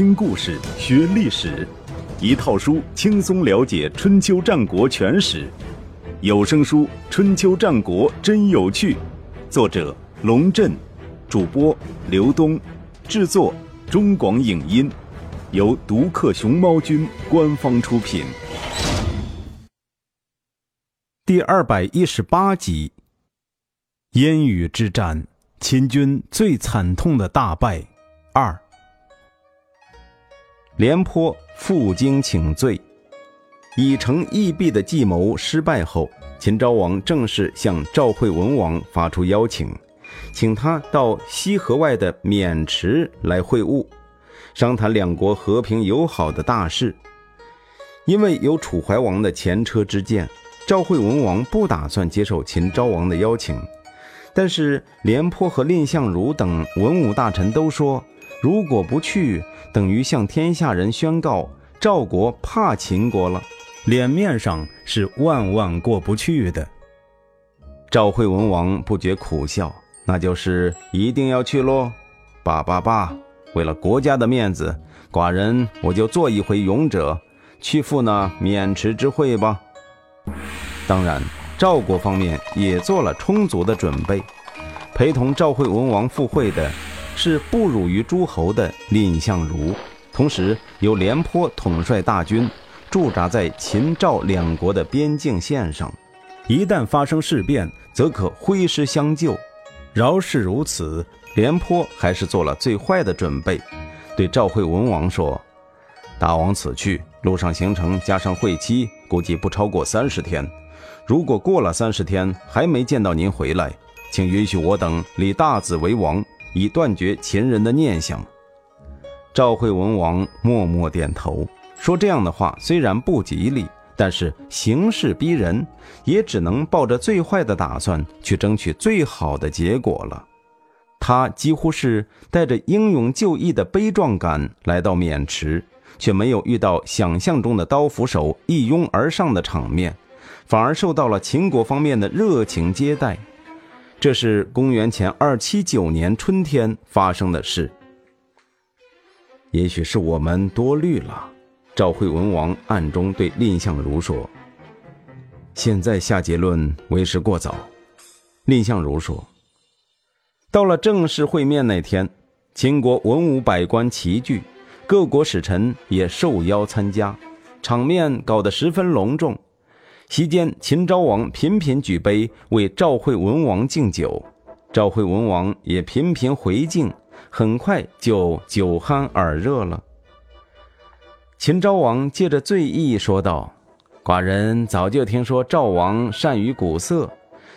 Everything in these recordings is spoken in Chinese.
听故事学历史，一套书轻松了解春秋战国全史。有声书《春秋战国真有趣》，作者龙震，主播刘东，制作中广影音，由独克熊猫君官方出品。第二百一十八集：烟雨之战，秦军最惨痛的大败二。廉颇负荆请罪，以诚易弊的计谋失败后，秦昭王正式向赵惠文王发出邀请，请他到西河外的渑池来会晤，商谈两国和平友好的大事。因为有楚怀王的前车之鉴，赵惠文王不打算接受秦昭王的邀请，但是廉颇和蔺相如等文武大臣都说。如果不去，等于向天下人宣告赵国怕秦国了，脸面上是万万过不去的。赵惠文王不觉苦笑，那就是一定要去喽。罢罢罢，为了国家的面子，寡人我就做一回勇者，去赴那渑池之会吧。当然，赵国方面也做了充足的准备，陪同赵惠文王赴会的。是不辱于诸侯的蔺相如，同时由廉颇统帅大军驻扎在秦赵两国的边境线上，一旦发生事变，则可挥师相救。饶是如此，廉颇还是做了最坏的准备，对赵惠文王说：“大王此去路上行程加上会期，估计不超过三十天。如果过了三十天还没见到您回来，请允许我等立大子为王。”以断绝秦人的念想。赵惠文王默默点头，说：“这样的话虽然不吉利，但是形势逼人，也只能抱着最坏的打算去争取最好的结果了。”他几乎是带着英勇就义的悲壮感来到渑池，却没有遇到想象中的刀斧手一拥而上的场面，反而受到了秦国方面的热情接待。这是公元前二七九年春天发生的事。也许是我们多虑了，赵惠文王暗中对蔺相如说：“现在下结论为时过早。”蔺相如说：“到了正式会面那天，秦国文武百官齐聚，各国使臣也受邀参加，场面搞得十分隆重。”席间，秦昭王频频举杯为赵惠文王敬酒，赵惠文王也频频回敬，很快就酒酣耳热了。秦昭王借着醉意说道：“寡人早就听说赵王善于鼓瑟，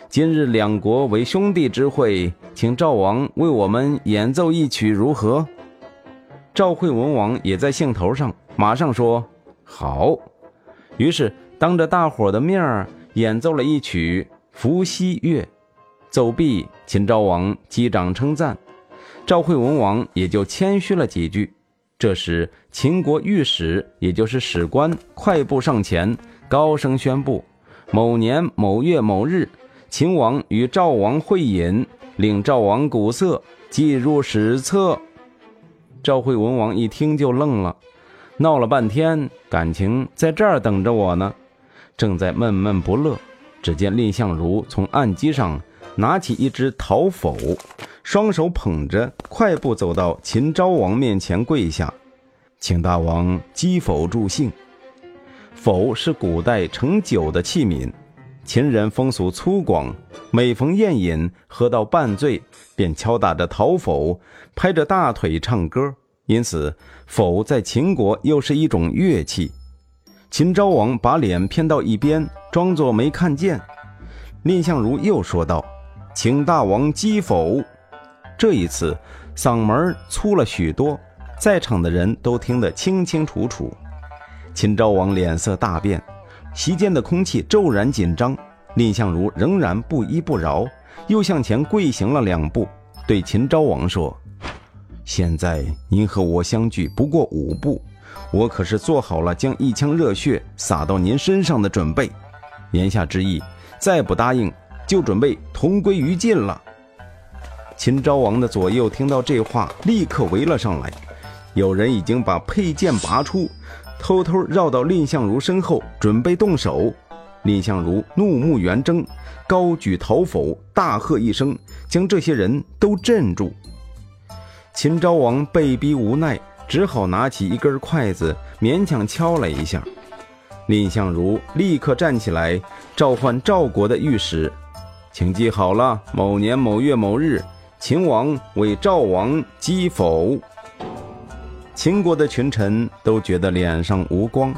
今日两国为兄弟之会，请赵王为我们演奏一曲如何？”赵惠文王也在兴头上，马上说：“好。”于是。当着大伙的面儿演奏了一曲《伏羲乐》，奏毕，秦昭王击掌称赞，赵惠文王也就谦虚了几句。这时，秦国御史，也就是史官，快步上前，高声宣布：某年某月某日，秦王与赵王会饮，令赵王鼓瑟，记入史册。赵惠文王一听就愣了，闹了半天，感情在这儿等着我呢。正在闷闷不乐，只见蔺相如从案几上拿起一只陶否，双手捧着，快步走到秦昭王面前跪下，请大王击否助兴。否是古代盛酒的器皿，秦人风俗粗犷，每逢宴饮，喝到半醉，便敲打着陶否，拍着大腿唱歌，因此否在秦国又是一种乐器。秦昭王把脸偏到一边，装作没看见。蔺相如又说道：“请大王击否。”这一次嗓门粗了许多，在场的人都听得清清楚楚。秦昭王脸色大变，席间的空气骤然紧张。蔺相如仍然不依不饶，又向前跪行了两步，对秦昭王说：“现在您和我相距不过五步。”我可是做好了将一腔热血洒到您身上的准备，言下之意，再不答应就准备同归于尽了。秦昭王的左右听到这话，立刻围了上来，有人已经把佩剑拔出，偷偷绕到蔺相如身后，准备动手。蔺相如怒目圆睁，高举桃否，大喝一声，将这些人都镇住。秦昭王被逼无奈，只好拿起一根筷子，勉强敲了一下。蔺相如立刻站起来，召唤赵国的御史，请记好了，某年某月某日，秦王为赵王击否。秦国的群臣都觉得脸上无光。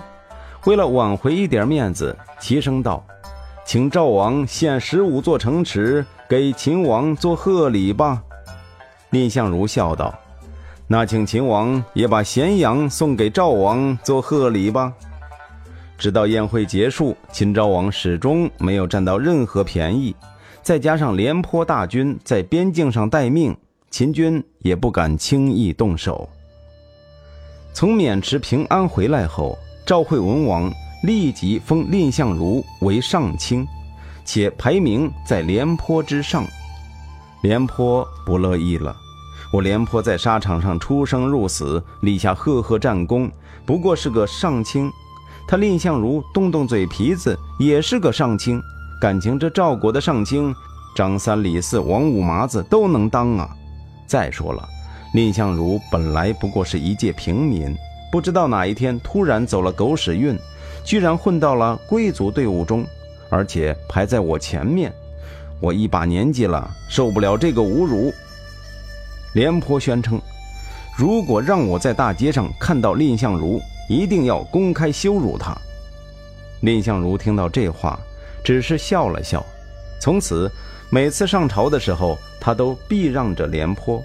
为了挽回一点面子，齐声道：“请赵王献十五座城池给秦王做贺礼吧。”蔺相如笑道：“那请秦王也把咸阳送给赵王做贺礼吧。”直到宴会结束，秦昭王始终没有占到任何便宜，再加上廉颇大军在边境上待命，秦军也不敢轻易动手。从渑池平安回来后。赵惠文王立即封蔺相如为上卿，且排名在廉颇之上。廉颇不乐意了，我廉颇在沙场上出生入死，立下赫赫战功，不过是个上卿。他蔺相如动动嘴皮子，也是个上卿。感情这赵国的上卿，张三李四王五麻子都能当啊！再说了，蔺相如本来不过是一介平民。不知道哪一天突然走了狗屎运，居然混到了贵族队伍中，而且排在我前面。我一把年纪了，受不了这个侮辱。廉颇宣称，如果让我在大街上看到蔺相如，一定要公开羞辱他。蔺相如听到这话，只是笑了笑。从此，每次上朝的时候，他都避让着廉颇。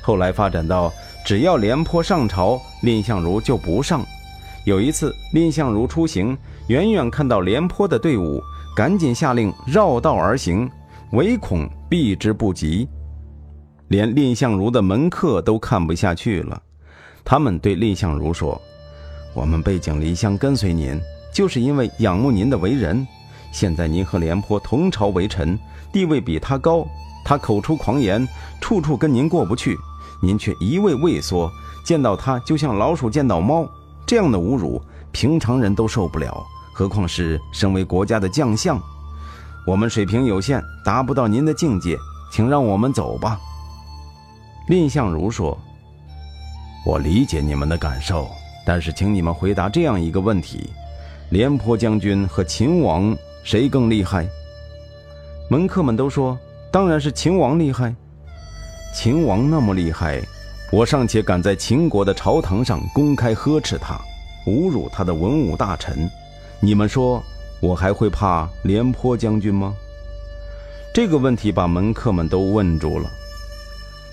后来发展到。只要廉颇上朝，蔺相如就不上。有一次，蔺相如出行，远远看到廉颇的队伍，赶紧下令绕道而行，唯恐避之不及。连蔺相如的门客都看不下去了，他们对蔺相如说：“我们背井离乡跟随您，就是因为仰慕您的为人。现在您和廉颇同朝为臣，地位比他高，他口出狂言，处处跟您过不去。”您却一味畏缩，见到他就像老鼠见到猫，这样的侮辱，平常人都受不了，何况是身为国家的将相？我们水平有限，达不到您的境界，请让我们走吧。蔺相如说：“我理解你们的感受，但是请你们回答这样一个问题：廉颇将军和秦王谁更厉害？”门客们都说：“当然是秦王厉害。”秦王那么厉害，我尚且敢在秦国的朝堂上公开呵斥他，侮辱他的文武大臣，你们说我还会怕廉颇将军吗？这个问题把门客们都问住了。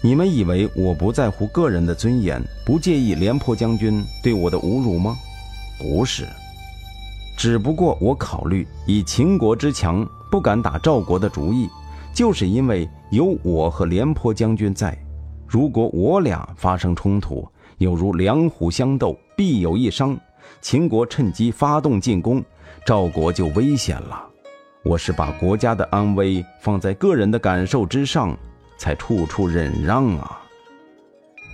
你们以为我不在乎个人的尊严，不介意廉颇将军对我的侮辱吗？不是，只不过我考虑以秦国之强，不敢打赵国的主意。就是因为有我和廉颇将军在，如果我俩发生冲突，有如两虎相斗，必有一伤。秦国趁机发动进攻，赵国就危险了。我是把国家的安危放在个人的感受之上，才处处忍让啊。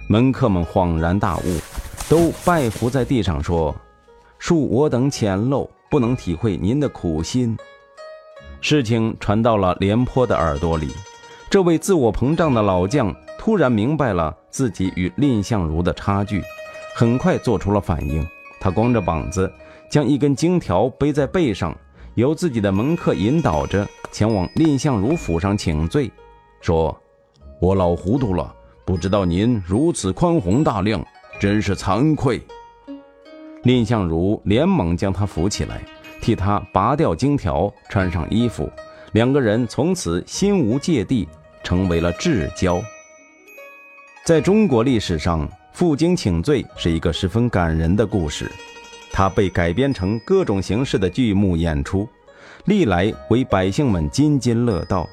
门客们恍然大悟，都拜伏在地上说：“恕我等浅陋，不能体会您的苦心。”事情传到了廉颇的耳朵里，这位自我膨胀的老将突然明白了自己与蔺相如的差距，很快做出了反应。他光着膀子，将一根荆条背在背上，由自己的门客引导着前往蔺相如府上请罪，说：“我老糊涂了，不知道您如此宽宏大量，真是惭愧。”蔺相如连忙将他扶起来。替他拔掉荆条，穿上衣服，两个人从此心无芥蒂，成为了至交。在中国历史上，负荆请罪是一个十分感人的故事，它被改编成各种形式的剧目演出，历来为百姓们津津乐道。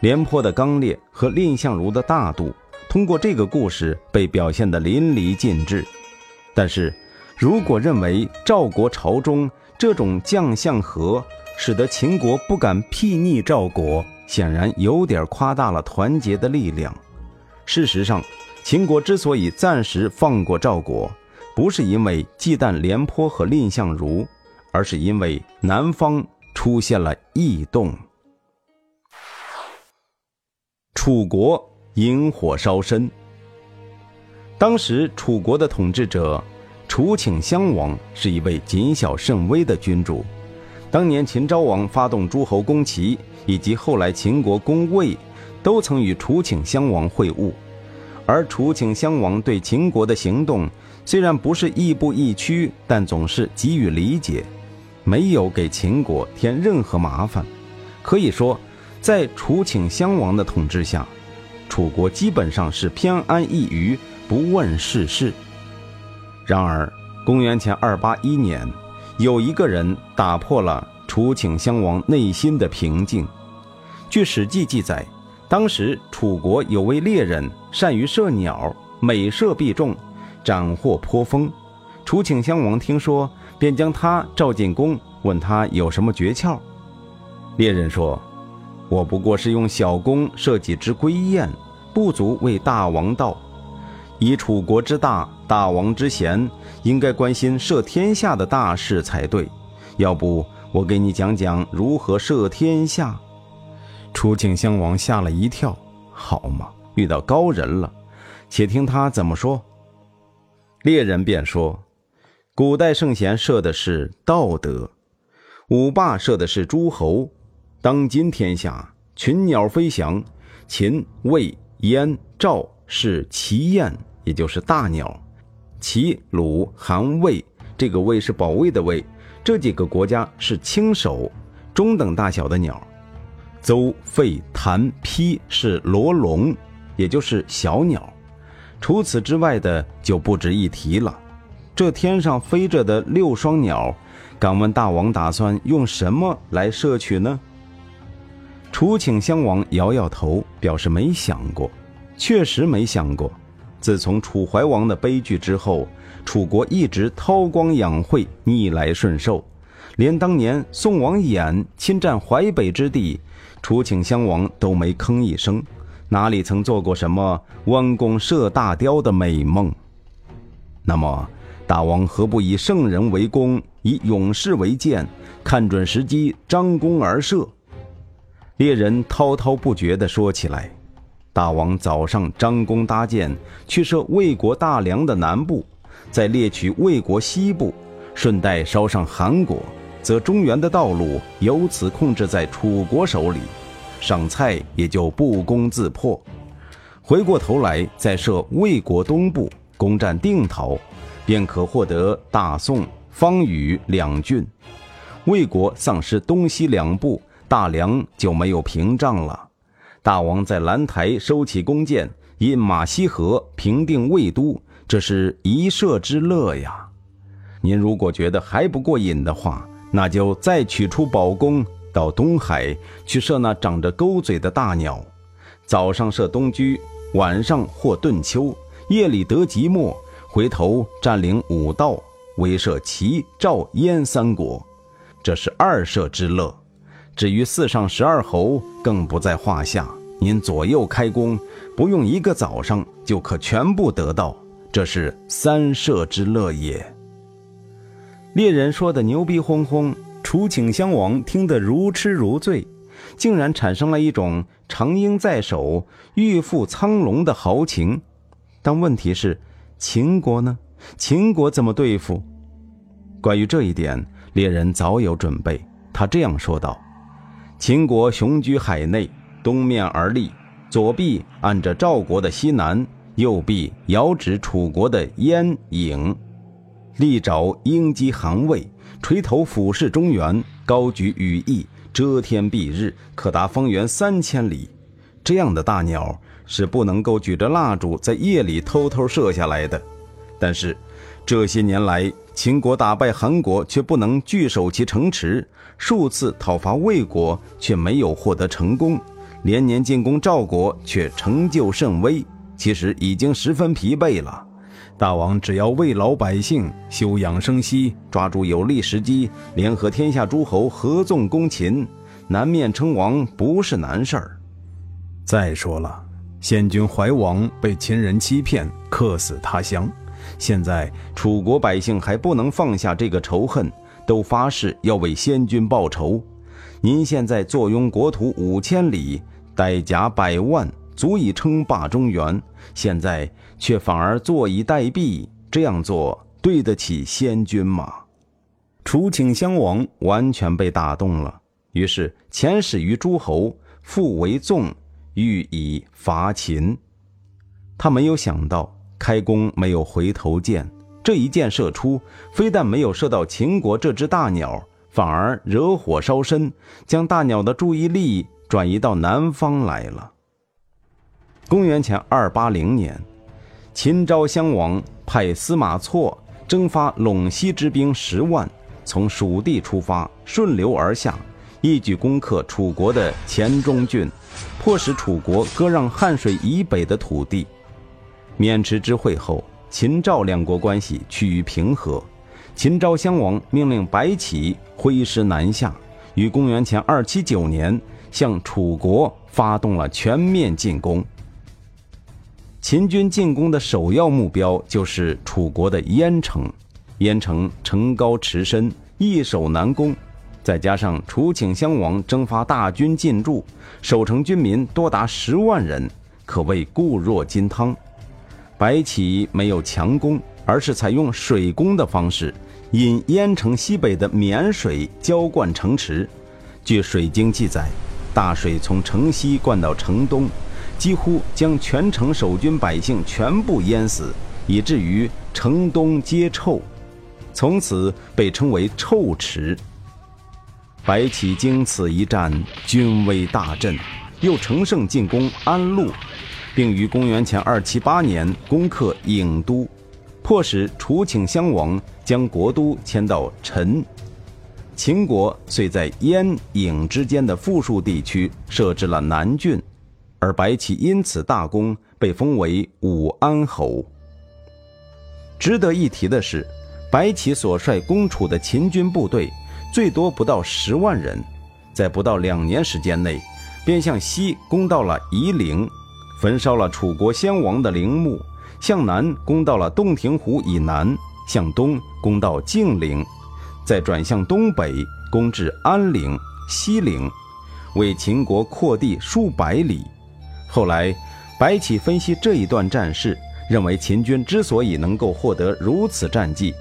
廉颇的刚烈和蔺相如的大度，通过这个故事被表现得淋漓尽致。但是，如果认为赵国朝中，这种将相和使得秦国不敢睥睨赵国，显然有点夸大了团结的力量。事实上，秦国之所以暂时放过赵国，不是因为忌惮廉颇和蔺相如，而是因为南方出现了异动。楚国引火烧身。当时楚国的统治者楚顷襄王是一位谨小慎微的君主。当年秦昭王发动诸侯攻齐，以及后来秦国攻魏，都曾与楚顷襄王会晤。而楚顷襄王对秦国的行动虽然不是亦步亦趋，但总是给予理解，没有给秦国添任何麻烦。可以说，在楚顷襄王的统治下，楚国基本上是偏安一隅。不问世事。然而，公元前二八一年，有一个人打破了楚顷襄王内心的平静。据《史记》记载，当时楚国有位猎人，善于射鸟，每射必中，斩获颇丰。楚顷襄王听说，便将他召进宫，问他有什么诀窍。猎人说：“我不过是用小弓射几只归雁，不足为大王道。”以楚国之大，大王之贤，应该关心摄天下的大事才对。要不我给你讲讲如何摄天下？楚顷襄王吓了一跳，好嘛，遇到高人了。且听他怎么说。猎人便说：古代圣贤设的是道德，五霸设的是诸侯。当今天下群鸟飞翔，秦、魏、燕、赵是齐燕。也就是大鸟，齐、鲁、韩、魏，这个魏是保卫的魏，这几个国家是轻手，中等大小的鸟。邹、费、谭、丕是罗龙，也就是小鸟。除此之外的就不值一提了。这天上飞着的六双鸟，敢问大王打算用什么来摄取呢？楚顷襄王摇摇头，表示没想过，确实没想过。自从楚怀王的悲剧之后，楚国一直韬光养晦、逆来顺受，连当年宋王衍侵占淮北之地，楚顷襄王都没吭一声，哪里曾做过什么弯弓射大雕的美梦？那么，大王何不以圣人为弓，以勇士为箭，看准时机张弓而射？猎人滔滔不绝地说起来。大王早上张弓搭箭去射魏国大梁的南部，再猎取魏国西部，顺带烧上韩国，则中原的道路由此控制在楚国手里，上蔡也就不攻自破。回过头来再射魏国东部，攻占定陶，便可获得大宋、方宇两郡。魏国丧失东西两部，大梁就没有屏障了。大王在兰台收起弓箭，引马西河，平定魏都，这是一射之乐呀！您如果觉得还不过瘾的话，那就再取出宝弓，到东海去射那长着钩嘴的大鸟。早上射东居，晚上获顿丘，夜里得即墨，回头占领五道，威慑齐、赵、燕三国，这是二射之乐。至于四上十二侯，更不在话下。您左右开弓，不用一个早上就可全部得到，这是三射之乐也。猎人说的牛逼哄哄，楚顷襄王听得如痴如醉，竟然产生了一种长缨在手，欲赴苍龙的豪情。但问题是，秦国呢？秦国怎么对付？关于这一点，猎人早有准备。他这样说道。秦国雄居海内，东面而立，左臂按着赵国的西南，右臂遥指楚国的燕郢，利爪鹰击韩魏，垂头俯视中原，高举羽翼遮天蔽日，可达方圆三千里。这样的大鸟是不能够举着蜡烛在夜里偷偷射下来的。但是，这些年来，秦国打败韩国，却不能据守其城池。数次讨伐魏国，却没有获得成功；连年进攻赵国，却成就甚微。其实已经十分疲惫了。大王只要慰劳百姓，休养生息，抓住有利时机，联合天下诸侯合纵攻秦，南面称王不是难事儿。再说了，先君怀王被秦人欺骗，客死他乡。现在楚国百姓还不能放下这个仇恨，都发誓要为先君报仇。您现在坐拥国土五千里，带甲百万，足以称霸中原，现在却反而坐以待毙，这样做对得起先君吗？楚顷襄王完全被打动了，于是遣使于诸侯，复为纵，欲以伐秦。他没有想到，开弓没有回头箭，这一箭射出，非但没有射到秦国这只大鸟，反而惹火烧身，将大鸟的注意力转移到南方来了。公元前二八零年，秦昭襄王派司马错征发陇西之兵十万。从蜀地出发，顺流而下，一举攻克楚国的黔中郡，迫使楚国割让汉水以北的土地。渑池之会后，秦赵两国关系趋于平和。秦昭襄王命令白起挥师南下，于公元前二七九年向楚国发动了全面进攻。秦军进攻的首要目标就是楚国的郾城。燕城城高池深，易守难攻，再加上楚顷襄王征发大军进驻，守城军民多达十万人，可谓固若金汤。白起没有强攻，而是采用水攻的方式，引燕城西北的沔水浇灌城池。据《水经》记载，大水从城西灌到城东，几乎将全城守军百姓全部淹死，以至于城东皆臭。从此被称为臭池。白起经此一战，军威大振，又乘胜进攻安陆，并于公元前二七八年攻克郢都，迫使楚顷襄王将国都迁到陈。秦国遂在燕郢之间的富庶地区设置了南郡，而白起因此大功，被封为武安侯。值得一提的是。白起所率攻楚的秦军部队，最多不到十万人，在不到两年时间内，便向西攻到了夷陵，焚烧了楚国先王的陵墓；向南攻到了洞庭湖以南，向东攻到晋陵，再转向东北攻至安陵、西陵，为秦国扩地数百里。后来，白起分析这一段战事，认为秦军之所以能够获得如此战绩，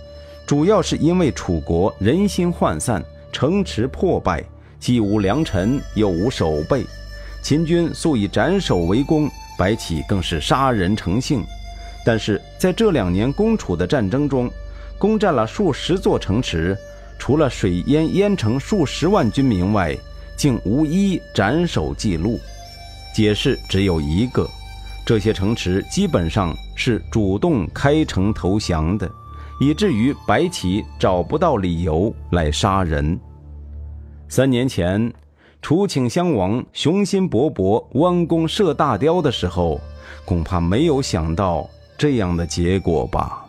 主要是因为楚国人心涣散，城池破败，既无良臣，又无守备。秦军素以斩首为功，白起更是杀人成性。但是在这两年攻楚的战争中，攻占了数十座城池，除了水淹淹城数十万军民外，竟无一斩首记录。解释只有一个：这些城池基本上是主动开城投降的。以至于白起找不到理由来杀人。三年前，楚顷襄王雄心勃勃弯弓射大雕的时候，恐怕没有想到这样的结果吧。